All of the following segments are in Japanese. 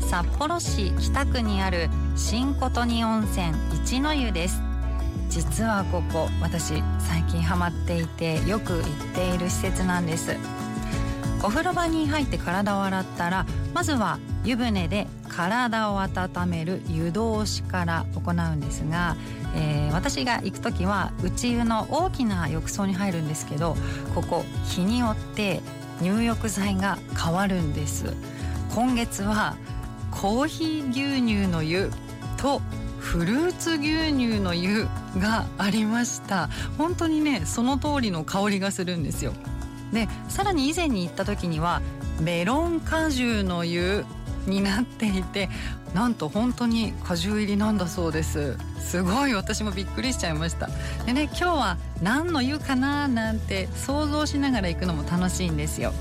札幌市北区にある新琴仁温泉一の湯です。実はここ私最近ハマっていてよく行っている施設なんです。お風呂場に入って体を洗ったらまずは湯船で体を温める湯通しから行うんですが、えー、私が行く時は内湯の大きな浴槽に入るんですけどここ日によって入浴剤が変わるんです。今月はコーヒー牛乳の湯とフルーツ牛乳の湯がありました。本当にねその通りの香りがするんですよ。でさらに以前に行った時にはメロン果汁の湯になっていてなんと本当に果汁入りなんだそうです。すごい私もびっくりしちゃいました。でね今日は何の湯かななんて想像しながら行くのも楽しいんですよ。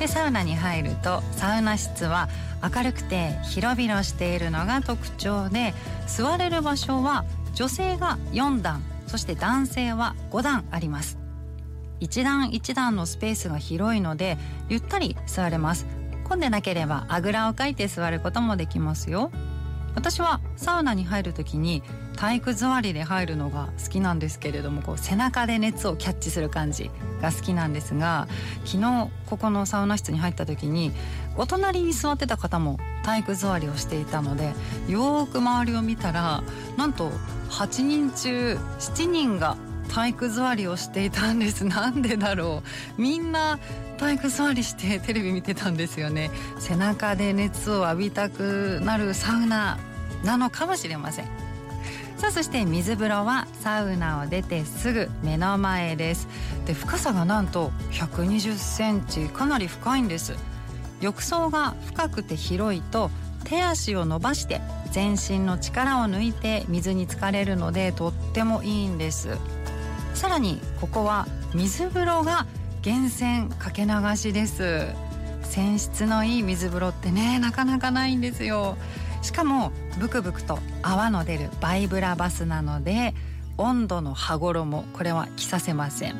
でサウナに入るとサウナ室は明るくて広々しているのが特徴で座れる場所は女性が4段そして男性は5段あります。1段1段のスペースが広いのでゆったり座れます。混んでなければあぐらをかいて座ることもできますよ。私はサウナに入る時に体育座りで入るのが好きなんですけれどもこう背中で熱をキャッチする感じが好きなんですが昨日ここのサウナ室に入った時にお隣に座ってた方も体育座りをしていたのでよーく周りを見たらなんと8人中7人が体育座りをしていたんです。なんでだろう。みんな体育座りしてテレビ見てたんですよね。背中で熱を浴びたくなるサウナなのかもしれません。さあそして水風呂はサウナを出てすぐ目の前です。で深さがなんと120センチ。かなり深いんです。浴槽が深くて広いと手足を伸ばして全身の力を抜いて水に浸かれるのでとってもいいんです。さらにここは水風呂が源泉かけ流しです。泉質のいい水風呂ってねなかなかないんですよ。しかもブクブクと泡の出るバイブラバスなので温度の羽衣これは着させません。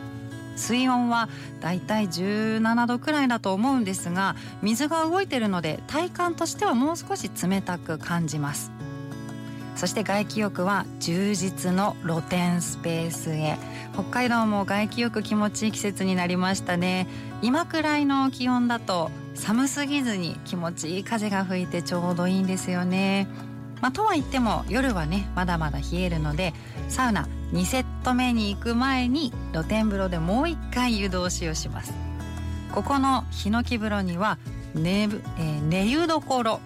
水温はだいたい17度くらいだと思うんですが水が動いてるので体感としてはもう少し冷たく感じます。そして外気浴は充実の露天スペースへ。北海道も外気浴気持ちいい季節になりましたね。今くらいの気温だと寒すぎずに気持ちいい風が吹いてちょうどいいんですよね。まあ、とは言っても夜はねまだまだ冷えるのでサウナ2セット目に行く前に露天風呂でもう一回湯通しをします。ここのヒノキ風呂には寝,、えー、寝湯どころ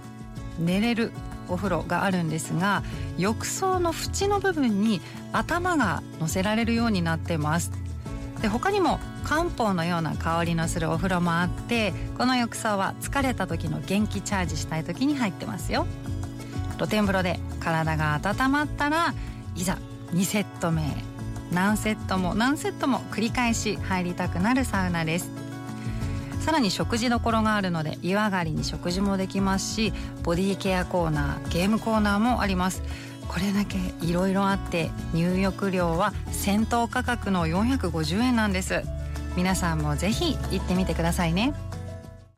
寝れるお風呂があるんですが浴槽の縁の部分に頭が乗せられるようになってます。で他にも漢方のような香りのするお風呂もあってこの浴槽は疲れた時の元気チャージしたい時に入ってますよ。露天風呂で体が温まったらいざ2セット目何セットも何セットも繰り返し入りたくなるサウナです。さらに食事どころがあるので湯上がりに食事もできますしボディケアコーナーゲームコーナーもあります。これだけいろいろあって入浴料は先頭価格の450円なんです。皆さんもぜひ行ってみてくださいね。